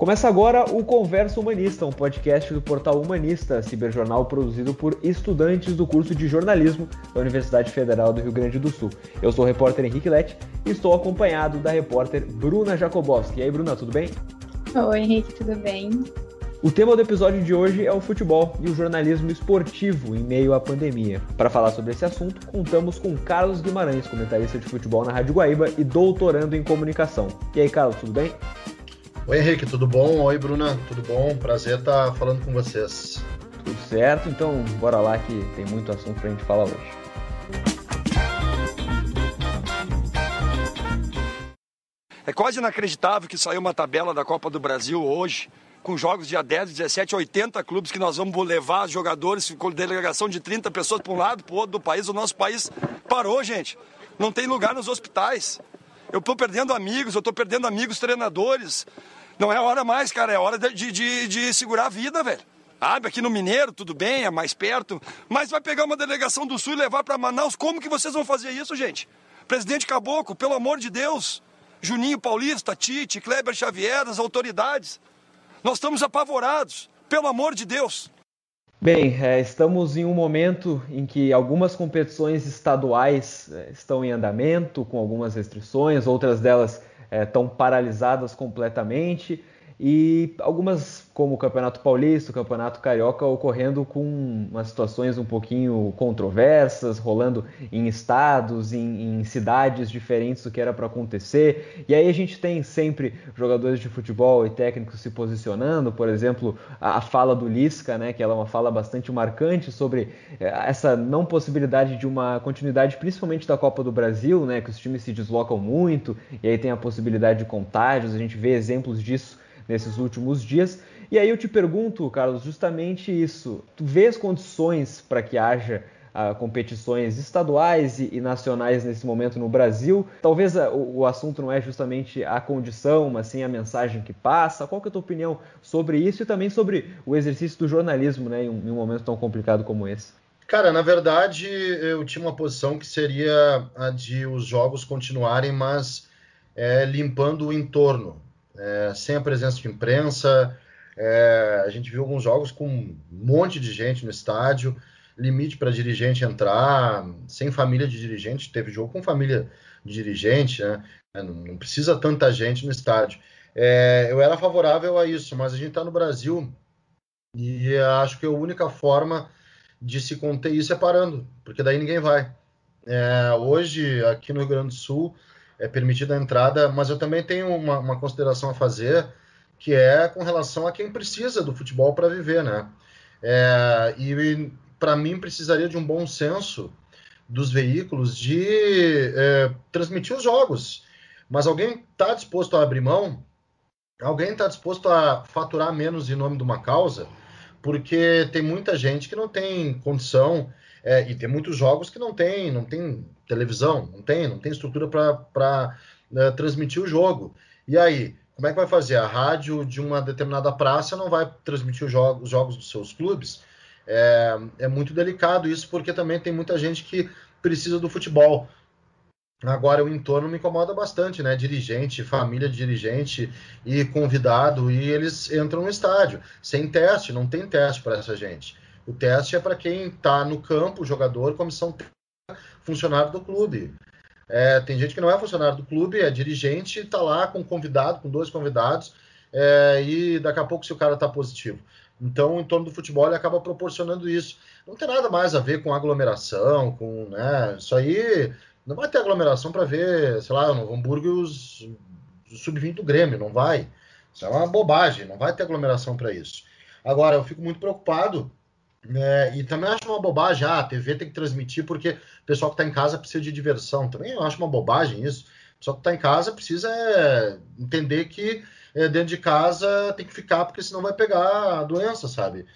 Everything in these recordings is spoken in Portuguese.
Começa agora o Conversa Humanista, um podcast do portal Humanista, ciberjornal produzido por estudantes do curso de jornalismo da Universidade Federal do Rio Grande do Sul. Eu sou o repórter Henrique Lete e estou acompanhado da repórter Bruna Jakobowski. E aí, Bruna, tudo bem? Oi, Henrique, tudo bem? O tema do episódio de hoje é o futebol e o jornalismo esportivo em meio à pandemia. Para falar sobre esse assunto, contamos com Carlos Guimarães, comentarista de futebol na Rádio Guaíba e doutorando em comunicação. E aí, Carlos, tudo bem? Oi, Henrique, tudo bom? Oi, Bruna, tudo bom? Prazer estar falando com vocês. Tudo certo? Então, bora lá que tem muito assunto pra gente falar hoje. É quase inacreditável que saiu uma tabela da Copa do Brasil hoje, com jogos dia 10, 17, 80 clubes que nós vamos levar jogadores com delegação de 30 pessoas para um lado, para o outro do país. O nosso país parou, gente. Não tem lugar nos hospitais. Eu estou perdendo amigos, eu estou perdendo amigos treinadores. Não é hora mais, cara, é hora de, de, de segurar a vida, velho. Sabe, aqui no Mineiro, tudo bem, é mais perto, mas vai pegar uma delegação do Sul e levar para Manaus. Como que vocês vão fazer isso, gente? Presidente Caboclo, pelo amor de Deus. Juninho Paulista, Tite, Kleber Xavier, as autoridades. Nós estamos apavorados, pelo amor de Deus. Bem, é, estamos em um momento em que algumas competições estaduais é, estão em andamento, com algumas restrições, outras delas é, estão paralisadas completamente e algumas, como o Campeonato Paulista, o Campeonato Carioca, ocorrendo com umas situações um pouquinho controversas, rolando em estados, em, em cidades diferentes do que era para acontecer. E aí a gente tem sempre jogadores de futebol e técnicos se posicionando, por exemplo, a, a fala do Lisca, né, que ela é uma fala bastante marcante sobre é, essa não possibilidade de uma continuidade, principalmente da Copa do Brasil, né, que os times se deslocam muito, e aí tem a possibilidade de contágios, a gente vê exemplos disso nesses últimos dias. E aí eu te pergunto, Carlos, justamente isso. Tu vês condições para que haja uh, competições estaduais e, e, nacionais nesse momento no Brasil? Talvez uh, o, o, assunto não é justamente a condição, mas sim a mensagem que passa. Qual que é a tua opinião sobre isso e também sobre o exercício do jornalismo né, em um, em um momento tão complicado como esse? Cara, na verdade, eu tinha uma posição que seria a de os jogos continuarem, mas é, limpando o entorno é, sem a presença de imprensa. É, a gente viu alguns jogos com um monte de gente no estádio, limite para dirigente entrar, sem família de dirigente. Teve jogo com família de dirigente, né? É, não, precisa tanta gente no estádio. É, eu era favorável a isso, mas a gente está no Brasil e acho que a única forma de se conter isso é parando, porque daí ninguém vai. É, hoje, aqui no Rio Grande do Sul, é permitida a entrada, mas eu também tenho uma, uma consideração a fazer, que é com relação a quem precisa do futebol para viver, né? É, e para mim precisaria de um bom senso dos veículos de é, transmitir os jogos. Mas alguém está disposto a abrir mão? Alguém está disposto a faturar menos em nome de uma causa? Porque tem muita gente que não tem condição é, e tem muitos jogos que não tem, não tem televisão, não tem, não tem estrutura para né, transmitir o jogo. E aí, como é que vai fazer? A rádio de uma determinada praça não vai transmitir os jogos, os jogos dos seus clubes? É, é muito delicado isso, porque também tem muita gente que precisa do futebol. Agora o entorno me incomoda bastante, né? Dirigente, família de dirigente e convidado, e eles entram no estádio sem teste, não tem teste para essa gente. O teste é para quem está no campo, jogador, comissão funcionário do clube. É, tem gente que não é funcionário do clube, é dirigente, está lá com convidado, com dois convidados, é, e daqui a pouco se o cara está positivo. Então, em torno do futebol, ele acaba proporcionando isso. Não tem nada mais a ver com aglomeração, com né, isso aí. Não vai ter aglomeração para ver, sei lá, no Hamburgo os, os sub-20 do Grêmio, não vai. Isso é uma bobagem, não vai ter aglomeração para isso. Agora, eu fico muito preocupado é, e também acho uma bobagem, ah, a TV tem que transmitir porque o pessoal que está em casa precisa de diversão. Também acho uma bobagem isso. O pessoal que está em casa precisa é, entender que é, dentro de casa tem que ficar, porque senão vai pegar a doença, sabe?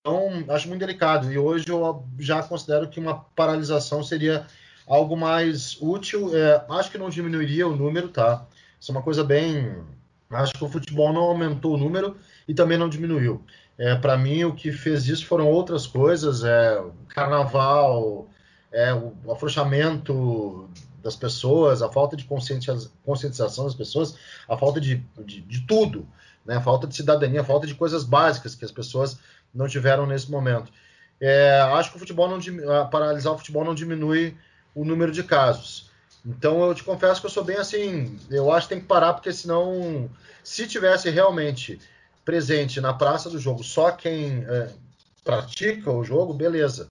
Então, acho muito delicado. E hoje eu já considero que uma paralisação seria algo mais útil. É, acho que não diminuiria o número, tá? Isso é uma coisa bem. Acho que o futebol não aumentou o número e também não diminuiu. É, para mim, o que fez isso foram outras coisas, é, carnaval, é, o afrouxamento das pessoas, a falta de conscientização das pessoas, a falta de, de, de tudo, né? a falta de cidadania, a falta de coisas básicas que as pessoas não tiveram nesse momento. É, acho que o futebol não paralisar o futebol não diminui o número de casos. Então eu te confesso que eu sou bem assim, eu acho que tem que parar porque senão, se tivesse realmente presente na praça do jogo só quem é, pratica o jogo, beleza.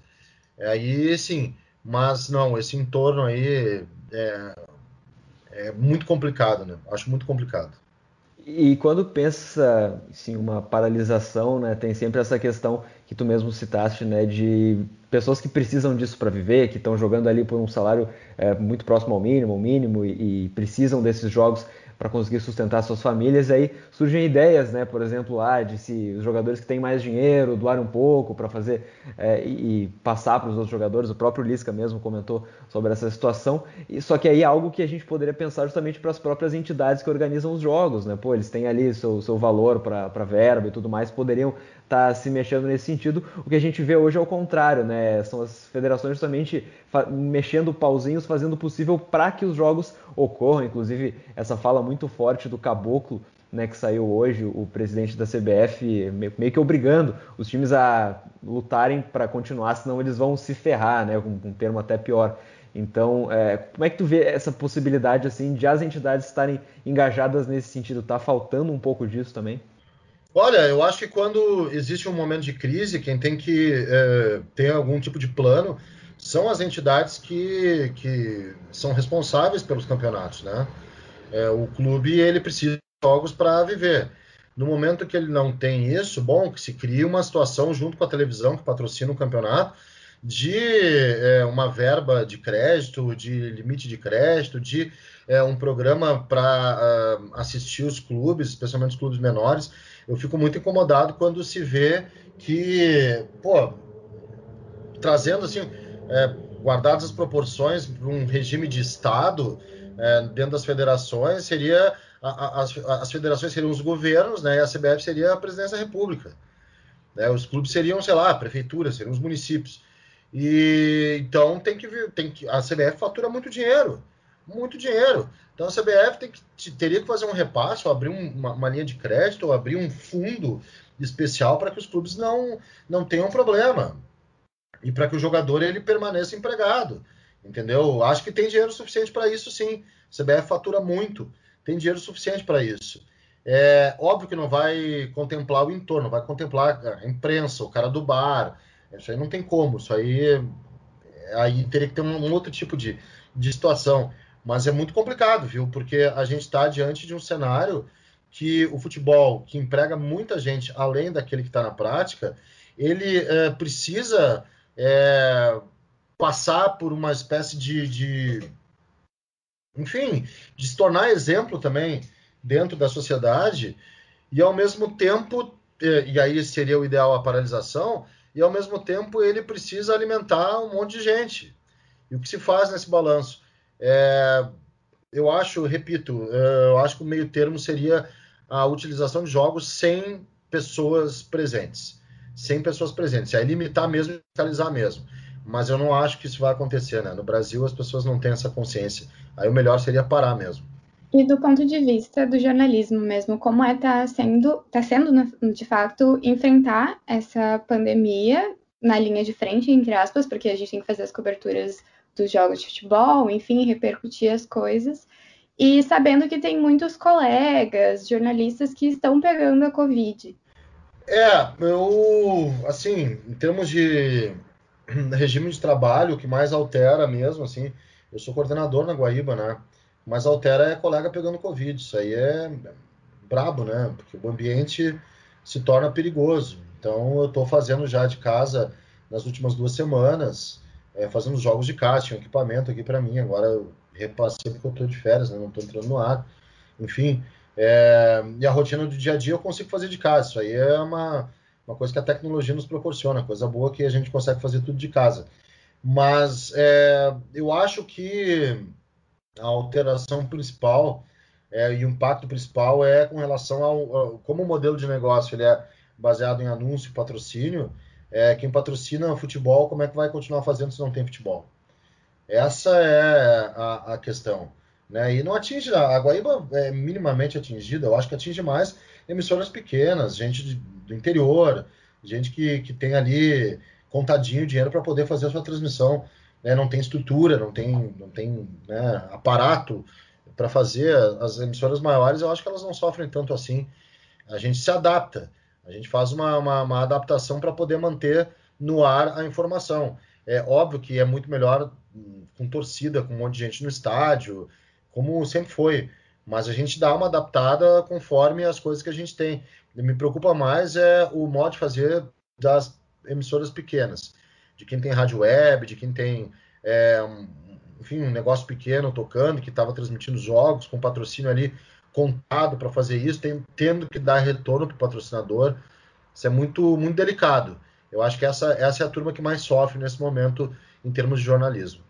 Aí sim, mas não, esse entorno aí é, é muito complicado, né? Acho muito complicado. E quando pensa em uma paralisação, né, tem sempre essa questão que tu mesmo citaste, né, de pessoas que precisam disso para viver, que estão jogando ali por um salário é, muito próximo ao mínimo, ao mínimo, e, e precisam desses jogos para conseguir sustentar suas famílias. Aí surgem ideias, né? Por exemplo, ah, de se os jogadores que têm mais dinheiro doarem um pouco para fazer é, e, e, passar para os outros jogadores. O próprio Lisca mesmo comentou sobre essa situação. E, só que aí é algo que a gente poderia pensar justamente para as próprias entidades que organizam os jogos, né? Pô, eles têm ali seu, seu valor para verba e tudo mais, poderiam está se mexendo nesse sentido. O que a gente vê hoje é o contrário, né? São as federações justamente mexendo pauzinhos, fazendo o possível para que os jogos ocorram. Inclusive, essa fala muito forte do Caboclo, né, que saiu hoje, o presidente da CBF, meio que obrigando os times a lutarem para continuar, senão eles vão se ferrar, né? Com um termo até pior. Então, é, como é que tu vê essa possibilidade assim de as entidades estarem engajadas nesse sentido? Tá faltando um pouco disso também? Olha, eu acho que quando existe um momento de crise, quem tem que é, ter algum tipo de plano são as entidades que, que são responsáveis pelos campeonatos, né? É, o clube ele precisa de jogos para viver. No momento que ele não tem isso, bom, que se cria uma situação junto com a televisão que patrocina o campeonato de é, uma verba de crédito, de limite de crédito, de é, um programa para uh, assistir os clubes, especialmente os clubes menores eu fico muito incomodado quando se vê que, pô, trazendo assim, é, guardadas as proporções para um regime de Estado é, dentro das federações, seria as, as federações seriam os governos, né, e a CBF seria a presidência da República. Né, os clubes seriam, sei lá, a prefeitura, seriam os municípios. E então tem que, tem que a CBF fatura muito dinheiro, muito dinheiro. Então a CBF tem que, teria que fazer um repasse, ou abrir uma, uma linha de crédito, ou abrir um fundo especial para que os clubes não, não tenham problema. E para que o jogador ele permaneça empregado. Entendeu? Acho que tem dinheiro suficiente para isso sim. A CBF fatura muito, tem dinheiro suficiente para isso. É óbvio que não vai contemplar o entorno, vai contemplar a imprensa, o cara do bar. Isso aí não tem como. Isso aí, aí teria que ter um, outro tipo de, de situação. Mas é muito complicado, viu? Porque a gente está diante de um cenário que o futebol, que emprega muita gente além daquele que está na prática, ele é, precisa é, passar por uma espécie de, de, enfim, de se tornar exemplo também dentro da sociedade e ao mesmo tempo, é, e aí seria o ideal a paralisação, e ao mesmo tempo ele precisa alimentar um monte de gente. E o que se faz nesse balanço? É, eu acho, repito, é, eu acho que o meio termo seria a utilização de jogos sem pessoas presentes. Sem pessoas presentes. É limitar mesmo, fiscalizar mesmo. Mas eu não acho que isso vai acontecer, né? No Brasil as pessoas não têm essa consciência. Aí o melhor seria parar mesmo. E do ponto de vista do jornalismo mesmo, como é tá sendo, tá sendo né, de fato enfrentar essa pandemia na linha de frente, entre aspas, porque a gente tem que fazer as coberturas dos jogos de futebol, enfim, repercutir as coisas. E sabendo que tem muitos colegas, jornalistas que estão pegando a Covid. É, eu, assim, em termos de regime de trabalho, o que mais altera mesmo, assim, eu sou coordenador na Guaíba, né? O mais altera é colega pegando Covid. Isso aí é brabo, né? Porque o ambiente se torna perigoso. Então, eu estou fazendo já de casa nas últimas duas semanas é, fazendo jogos de casa, tinha um equipamento aqui para mim, agora eu repassei porque eu estou de férias, né, não estou entrando no ar, enfim. É, e a rotina do dia a dia eu consigo fazer de casa, isso aí é uma, uma coisa que a tecnologia nos proporciona, coisa boa que a gente consegue fazer tudo de casa. Mas é, eu acho que a alteração principal é, e o impacto principal é com relação ao, ao como o modelo de negócio ele é baseado em anúncio e patrocínio, é, quem patrocina futebol, como é que vai continuar fazendo se não tem futebol? Essa é a, a questão. Né? E não atinge, a Guaíba é minimamente atingida, eu acho que atinge mais emissoras pequenas, gente de, do interior, gente que, que tem ali contadinho dinheiro para poder fazer a sua transmissão. Né? Não tem estrutura, não tem, não tem né, aparato para fazer. As emissoras maiores, eu acho que elas não sofrem tanto assim. A gente se adapta, a gente faz uma, uma, uma adaptação para poder manter no ar a informação. É óbvio que é muito melhor hum, com torcida, com um monte de gente no estádio, como sempre foi. Mas a gente dá uma adaptada conforme as coisas que a gente tem. Me preocupa mais é o modo de fazer das emissoras pequenas, de quem tem rádio web, de quem tem é, um, enfim, um negócio pequeno tocando, que estava transmitindo jogos com patrocínio ali contado para fazer isso, tem, tendo que dar retorno para o patrocinador. Isso é muito, muito delicado. Eu acho que essa, essa é a turma que mais sofre nesse momento em termos de jornalismo.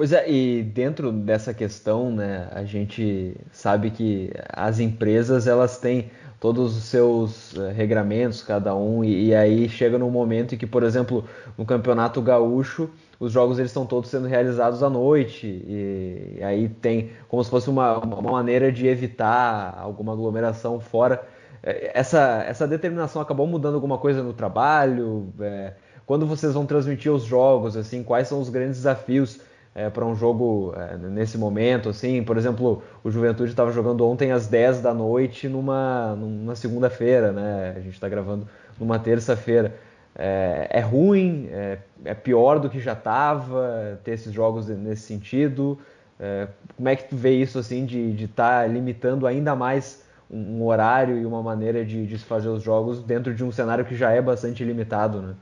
Pois é, e dentro dessa questão, né, a gente sabe que as empresas elas têm todos os seus uh, regramentos, cada um, e, e, aí chega num momento em que, por exemplo, no Campeonato Gaúcho, os jogos eles estão todos sendo realizados à noite, e, e aí tem como se fosse uma, uma, maneira de evitar alguma aglomeração fora. É, essa, essa determinação acabou mudando alguma coisa no trabalho? É, quando vocês vão transmitir os jogos, assim, quais são os grandes desafios é, para um jogo é, nesse momento, assim, por exemplo, o Juventude estava jogando ontem às 10 da noite numa, numa segunda-feira, né? A gente está gravando numa terça-feira. É, é, ruim, é, é, pior do que já estava ter esses jogos nesse sentido. É, como é que tu vê isso assim de estar tá limitando ainda mais um, horário e uma maneira de, de se fazer os jogos dentro de um cenário que já é bastante limitado, né?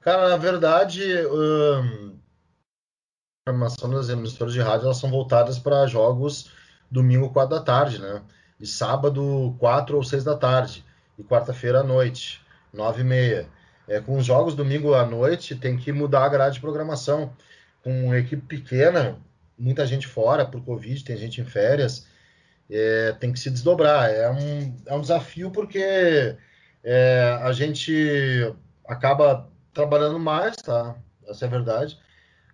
Cara, na verdade, hum, programação das emissoras de rádio elas são voltadas para jogos domingo, 4 da tarde, né? E sábado, 4 ou 6 da tarde. E quarta-feira à noite, 9 e meia. É, com os jogos domingo à noite, tem que mudar a grade de programação. Com equipe pequena, muita gente fora por Covid, tem gente em férias, é, tem que se desdobrar. É um, é um desafio porque é, a gente acaba trabalhando mais, tá? Essa é a verdade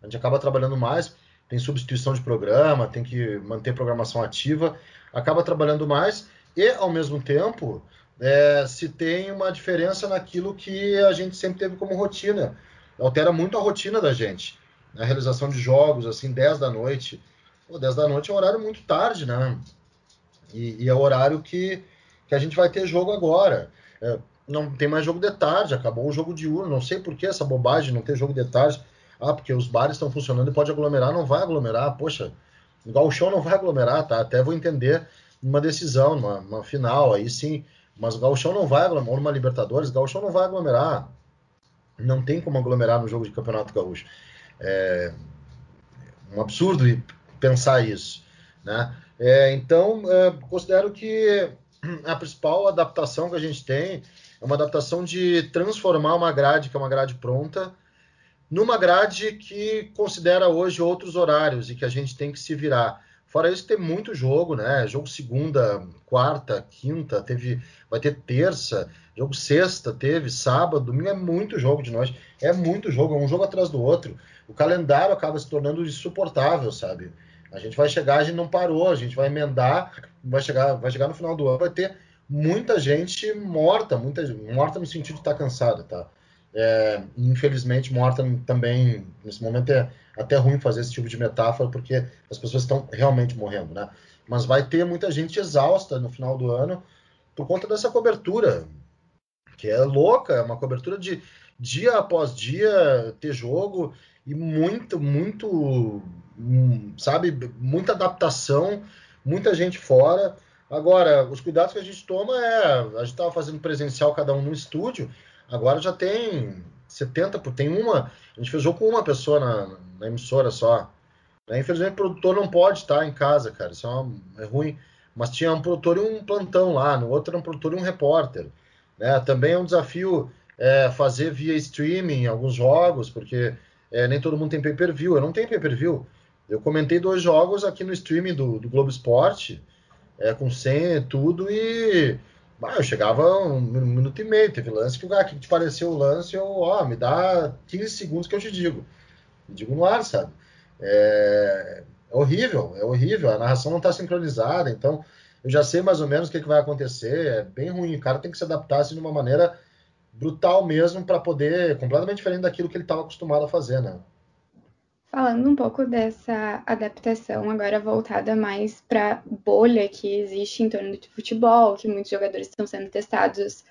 a gente acaba trabalhando mais, tem substituição de programa, tem que manter programação ativa, acaba trabalhando mais e, ao mesmo tempo, é, se tem uma diferença naquilo que a gente sempre teve como rotina. Altera muito a rotina da gente. A realização de jogos, assim, 10 da noite. Pô, 10 da noite é um horário muito tarde, né? E, e é o horário que, que a gente vai ter jogo agora. É, não tem mais jogo de tarde, acabou o jogo de urno. Não sei por que essa bobagem, não ter jogo de tarde. Ah, porque os bares estão funcionando e pode aglomerar, não vai aglomerar. Poxa, igual o show não vai aglomerar, tá? Até vou entender numa decisão, numa, numa final, aí sim. Mas o Gauchão não vai aglomerar, numa Libertadores, o Gauchão não vai aglomerar. Não tem como aglomerar no jogo de Campeonato Gaúcho. É um absurdo pensar isso, né? É, então, é, considero que a principal adaptação que a gente tem é uma adaptação de transformar uma grade, que é uma grade pronta, numa grade que considera hoje outros horários e que a gente tem que se virar. Fora isso, tem muito jogo, né? Jogo segunda, quarta, quinta, teve, vai ter terça, jogo sexta, teve sábado, domingo é muito jogo de noite, é muito jogo, é um jogo atrás do outro. O calendário acaba se tornando insuportável, sabe? A gente vai chegar, a gente não parou, a gente vai emendar, vai chegar, vai chegar no final do ano, vai ter muita gente morta, muita morta no sentido de estar tá cansada, tá? É, infelizmente, morta também, nesse momento é até ruim fazer esse tipo de metáfora, porque as pessoas estão realmente morrendo, né? Mas vai ter muita gente exausta no final do ano por conta dessa cobertura, que é louca, é uma cobertura de dia após dia ter jogo e muito, muito, hum, sabe, muita adaptação, muita gente fora. Agora, os cuidados que a gente toma é, a gente estava fazendo presencial cada um no estúdio, Agora já tem 70, tem uma. A gente fez jogo com uma pessoa na, na emissora só. Né? Infelizmente o produtor não pode estar em casa, cara. Isso é, uma, é, ruim. Mas tinha um produtor e um plantão lá, no outro era um produtor e um repórter. Né? Também é um desafio é, fazer via streaming alguns jogos, porque é, nem todo mundo tem pay-per-view. Eu não tenho pay-per-view. Eu comentei dois jogos aqui no streaming do, do Globo Esporte, é, com senha e tudo, e Bah, eu chegava um minuto e meio, teve lance que o cara que te pareceu o lance, eu, ó, me dá 15 segundos que eu te digo. digo no ar, sabe? É, é horrível, é horrível. A narração não está sincronizada, então eu já sei mais ou menos o que, que, vai acontecer. É bem ruim. O cara tem que se adaptar assim, de uma maneira brutal mesmo para poder, completamente diferente daquilo que ele estava acostumado a fazer, né? Falando um pouco dessa adaptação, agora voltada mais para bolha que existe em torno do futebol, que muitos jogadores estão sendo testados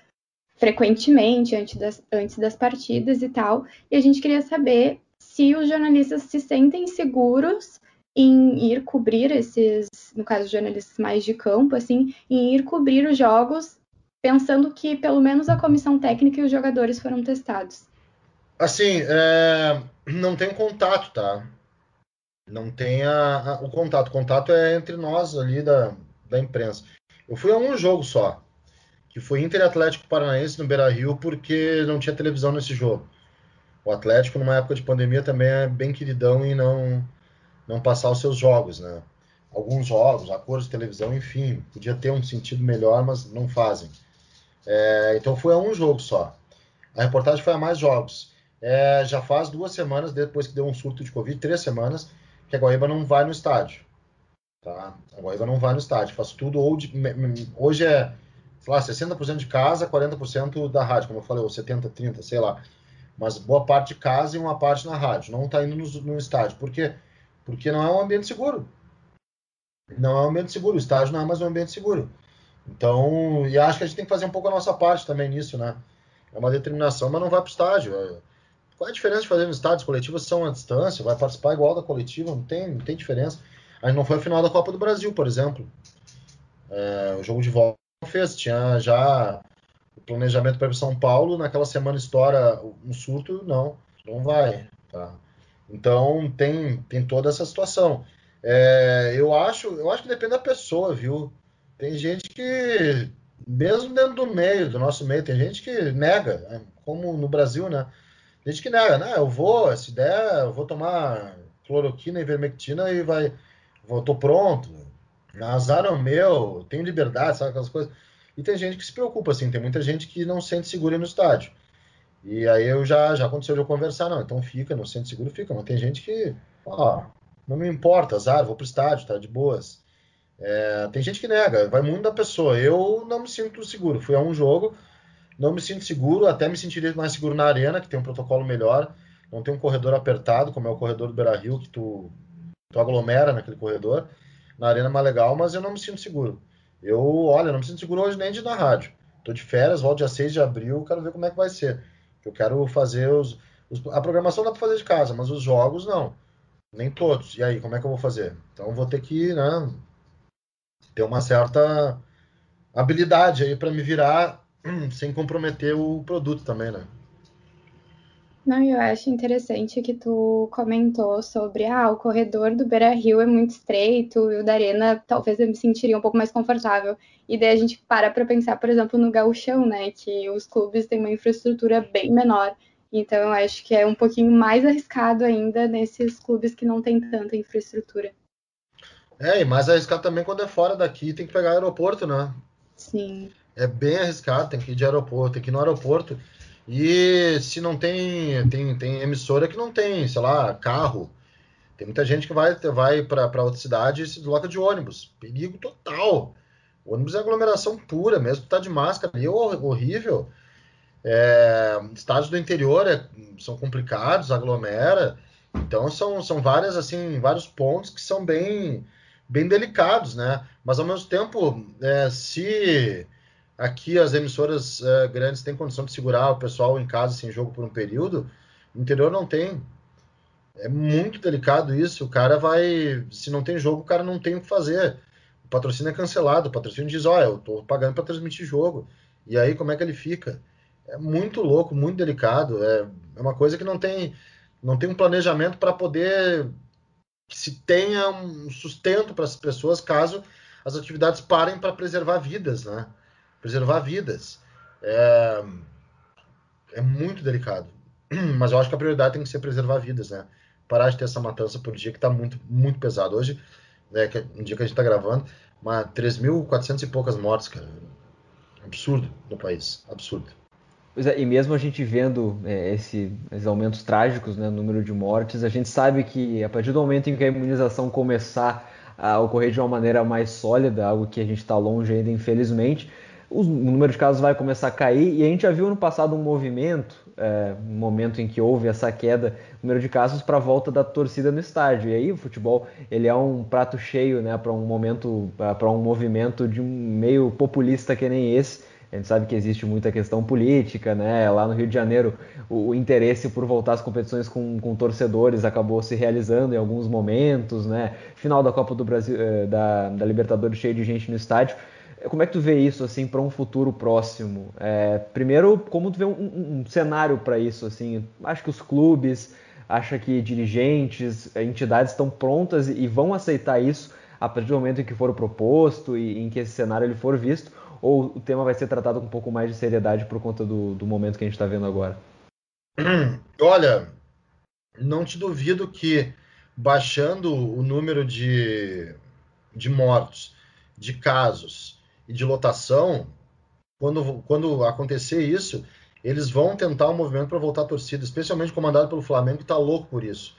frequentemente antes das, antes das partidas e tal. E a gente queria saber se os jornalistas se sentem seguros em ir cobrir esses, no caso, jornalistas mais de campo, assim, em ir cobrir os jogos, pensando que pelo menos a comissão técnica e os jogadores foram testados. Assim, é, não tem contato, tá? Não tem a, a, o contato. O contato é entre nós ali da, da imprensa. Eu fui a um jogo só, que foi Inter Atlético Paranaense no Beira Rio, porque não tinha televisão nesse jogo. O Atlético, numa época de pandemia, também é bem queridão e não, não passar os seus jogos, né? Alguns jogos, acordos de televisão, enfim, podia ter um sentido melhor, mas não fazem. É, então foi a um jogo só. A reportagem foi a mais jogos. É, já faz duas semanas, depois que deu um surto de Covid, três semanas, que a Guaíba não vai no estádio. Tá? A Guaíba não vai no estádio, faz tudo ou de, hoje é, sei lá, 60% de casa, 40% da rádio, como eu falei, ou 70, 30, sei lá. Mas boa parte de casa e uma parte na rádio. Não está indo no, no estádio. Por quê? Porque não é um ambiente seguro. Não é um ambiente seguro. O estádio não é mais um ambiente seguro. Então, e acho que a gente tem que fazer um pouco a nossa parte também nisso, né? É uma determinação, mas não vai para o estádio. Qual é a diferença de fazer estádios coletivos? São à distância, vai participar igual da coletiva, não tem, não tem diferença. A gente não foi a final da Copa do Brasil, por exemplo. É, o jogo de volta não fez, tinha já o planejamento para São Paulo, naquela semana estoura um surto, não, não vai. Tá? Então tem, tem toda essa situação. É, eu acho, eu acho que depende da pessoa, viu? Tem gente que, mesmo dentro do meio, do nosso meio, tem gente que nega, né? como no Brasil, né? Gente que nega, né? Eu vou, se der, eu vou tomar cloroquina e vermectina e vai. Vou, tô pronto. Azar é o meu, tenho liberdade, sabe aquelas coisas. E tem gente que se preocupa, assim, tem muita gente que não sente seguro no estádio. E aí eu já, já aconteceu de eu conversar, não, então fica, não sente seguro, fica. Mas tem gente que, ó, não me importa, azar, vou pro estádio, tá de boas. É, tem gente que nega, vai muito da pessoa. Eu não me sinto seguro. Fui a um jogo, não me sinto seguro, até me sentiria mais seguro na arena, que tem um protocolo melhor. Não tem um corredor apertado, como é o corredor do Beira Rio, que tu, tu aglomera naquele corredor. Na arena é mais legal, mas eu não me sinto seguro. Eu, olha, não me sinto seguro hoje nem de ir na rádio. Tô de férias, volto dia 6 de abril, quero ver como é que vai ser. Eu quero fazer os, os a programação dá para fazer de casa, mas os jogos não. Nem todos. E aí, como é que eu vou fazer? Então vou ter que, né, ter uma certa habilidade aí para me virar sem comprometer o produto também, né? Não, eu acho interessante que tu comentou sobre ah, o corredor do Beira Rio é muito estreito e o da Arena talvez eu me sentiria um pouco mais confortável. E daí a gente para para pensar, por exemplo, no gauchão, né? Que os clubes têm uma infraestrutura bem menor. Então eu acho que é um pouquinho mais arriscado ainda nesses clubes que não têm tanta infraestrutura. É, e mais arriscado também quando é fora daqui, tem que pegar aeroporto, né? Sim é bem arriscado, tem que ir de aeroporto, tem que ir no aeroporto. E se não tem, tem, tem emissora que não tem, sei lá, carro. Tem muita gente que vai, vai para outra cidade e se desloca de ônibus. Perigo total. O ônibus é aglomeração pura, mesmo tá de máscara ali, é horrível. É, estádios do interior é, são complicados, aglomera. Então são, são várias assim, vários pontos que são bem, bem delicados, né? Mas ao mesmo tempo, é, se Aqui as emissoras uh, grandes têm condição de segurar o pessoal em casa sem jogo por um período. No interior não tem. É muito delicado isso. O cara vai. Se não tem jogo, o cara não tem o que fazer. O patrocínio é cancelado. O patrocínio diz: Olha, eu tô pagando para transmitir jogo. E aí, como é que ele fica? É muito louco, muito delicado. É, é uma coisa que não tem, não tem um planejamento para poder que se tenha um sustento para as pessoas caso as atividades parem para preservar vidas, né? Preservar vidas. É, é muito delicado. Mas eu acho que a prioridade tem que ser preservar vidas, né? Parar de ter essa matança por dia que está muito, muito pesado. Hoje, né, que, um dia que a gente está gravando, uma 3.400 e poucas mortes, cara. Absurdo no país. Absurdo. Pois é, e mesmo a gente vendo é, esse, esses aumentos trágicos né, no número de mortes, a gente sabe que a partir do momento em que a imunização começar a ocorrer de uma maneira mais sólida, algo que a gente está longe ainda, infelizmente, o número de casos vai começar a cair e a gente já viu no passado um movimento, é, um momento em que houve essa queda, número de casos para a volta da torcida no estádio. E aí o futebol ele é um prato cheio, né, para um momento, para um movimento de um meio populista que nem esse. A gente sabe que existe muita questão política, né? Lá no Rio de Janeiro, o, o interesse por voltar às competições com, com, torcedores acabou se realizando em alguns momentos, né? Final da Copa do Brasil, eh, da, da Libertadores cheio de gente no estádio. Como é que tu vê isso assim para um futuro próximo? É, primeiro, como tu vê um, um, um cenário para isso? Assim, acho que os clubes, acha que dirigentes, entidades estão prontas e vão aceitar isso a partir do momento em que for proposto e em que esse cenário ele for visto? Ou o tema vai ser tratado com um pouco mais de seriedade por conta do, do momento que a gente está vendo agora? Olha, não te duvido que baixando o número de, de mortos, de casos e de lotação, quando, quando acontecer isso, eles vão tentar um movimento para voltar a torcida, especialmente comandado pelo Flamengo, que está louco por isso.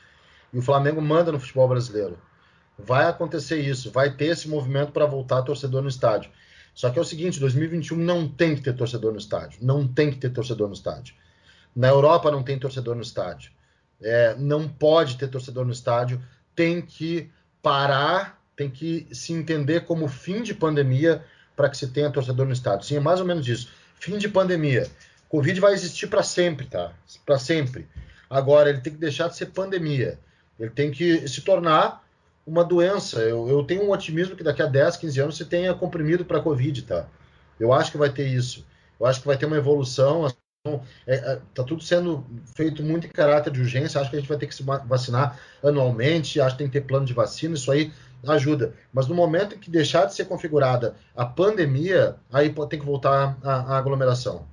E o Flamengo manda no futebol brasileiro. Vai acontecer isso, vai ter esse movimento para voltar torcedor no estádio. Só que é o seguinte, 2021 não tem que ter torcedor no estádio. Não tem que ter torcedor no estádio. Na Europa não tem torcedor no estádio. É, não pode ter torcedor no estádio. Tem que parar, tem que se entender como fim de pandemia para que se tenha torcedor no estádio. Sim, é mais ou menos isso. Fim de pandemia. Covid vai existir para sempre, tá? Para sempre. Agora, ele tem que deixar de ser pandemia. Ele tem que se tornar uma doença. Eu, eu tenho um otimismo que daqui a 10, 15 anos você tenha comprimido para Covid, tá? Eu acho que vai ter isso. Eu acho que vai ter uma evolução. É, é, tá tudo sendo feito muito em caráter de urgência. Acho que a gente vai ter que se vacinar anualmente. Acho que tem que ter plano de vacina. Isso aí ajuda. Mas no momento que deixar de ser configurada a pandemia, aí tem que voltar a, a aglomeração.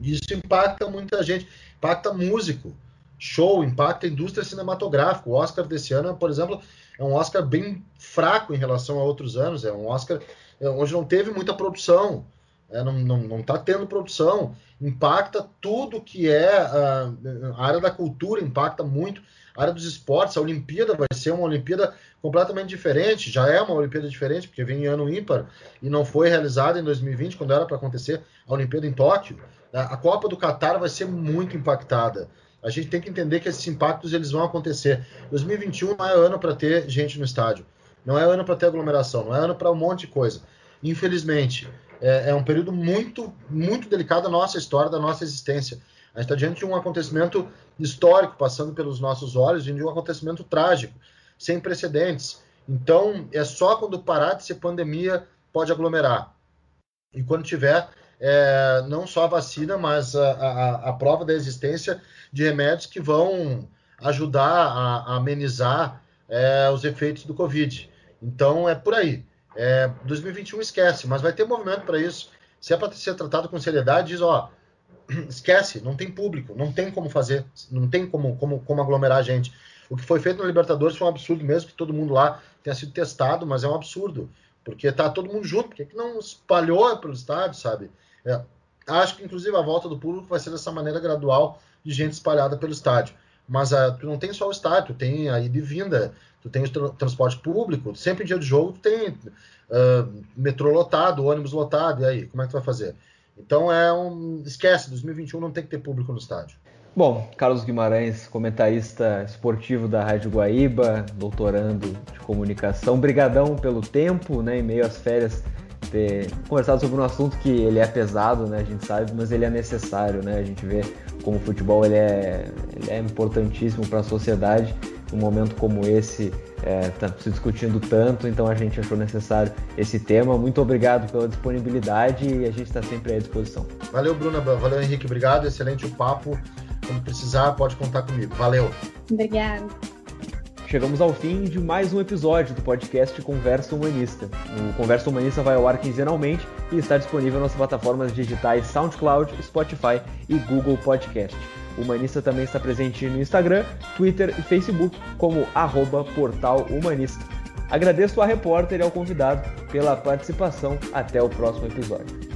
Isso impacta muita gente. Impacta músico show, impacta a indústria cinematográfica. O Oscar desse ano, por exemplo, é um Oscar bem fraco em relação a outros anos. É um Oscar é, onde não teve muita produção, é, não está tá tendo produção. Impacta tudo que é a, a, área da cultura, impacta muito. A área dos esportes, a Olimpíada vai ser uma Olimpíada completamente diferente. Já é uma Olimpíada diferente, porque vem em ano ímpar e não foi realizada em 2020, quando era para acontecer a Olimpíada em Tóquio. A Copa do Catar vai ser muito impactada a gente tem que entender que esses impactos eles vão acontecer. 2021 não é ano para ter gente no estádio, não é ano para ter aglomeração, não é ano para um monte de coisa. Infelizmente, é, é, um período muito, muito delicado da nossa história, da nossa existência. A gente está diante de um acontecimento histórico passando pelos nossos olhos, de um acontecimento trágico, sem precedentes. Então, é só quando parar de ser pandemia pode aglomerar. E quando tiver é, não só a vacina, mas a, a, a, prova da existência de remédios que vão ajudar a, a amenizar é, os efeitos do Covid. Então é por aí. É, 2021 esquece, mas vai ter movimento para isso. Se é para ser tratado com seriedade, diz, ó, esquece, não tem público, não tem como fazer, não tem como, como, como aglomerar gente. O que foi feito no Libertadores foi um absurdo, mesmo que todo mundo lá tenha sido testado, mas é um absurdo, porque tá todo mundo junto, porque que não espalhou pelo estádio, sabe? É, acho que, inclusive, a volta do público vai ser dessa maneira gradual de gente espalhada pelo estádio. Mas uh, tu não tem só o estádio, tem a ida e vinda, tu tem o tra transporte público, sempre em dia de jogo tu tem uh, metrô lotado, ônibus lotado, e aí, como é que tu vai fazer? Então é um. Esquece, 2021 não tem que ter público no estádio. Bom, Carlos Guimarães, comentarista esportivo da Rádio Guaíba, doutorando de comunicação. Brigadão pelo tempo, né, em meio às férias ter conversado sobre um assunto que ele é pesado, né? A gente sabe, mas ele é necessário, né? A gente vê como o futebol ele é, ele é importantíssimo para a sociedade. Um momento como esse está é, tá se discutindo tanto, então a gente achou necessário esse tema. Muito obrigado pela disponibilidade e a gente está sempre à disposição. Valeu, Bruna. Valeu, Henrique. Obrigado. Excelente o papo. Quando precisar, pode contar comigo. Valeu. Obrigado. Chegamos ao fim de mais um episódio do podcast Conversa Humanista. O Conversa Humanista vai ao ar quinzenalmente e está disponível nas plataformas digitais SoundCloud, Spotify e Google Podcast. Humanista também está presente no Instagram, Twitter e Facebook como arroba Portal Humanista. Agradeço ao repórter e ao convidado pela participação. Até o próximo episódio.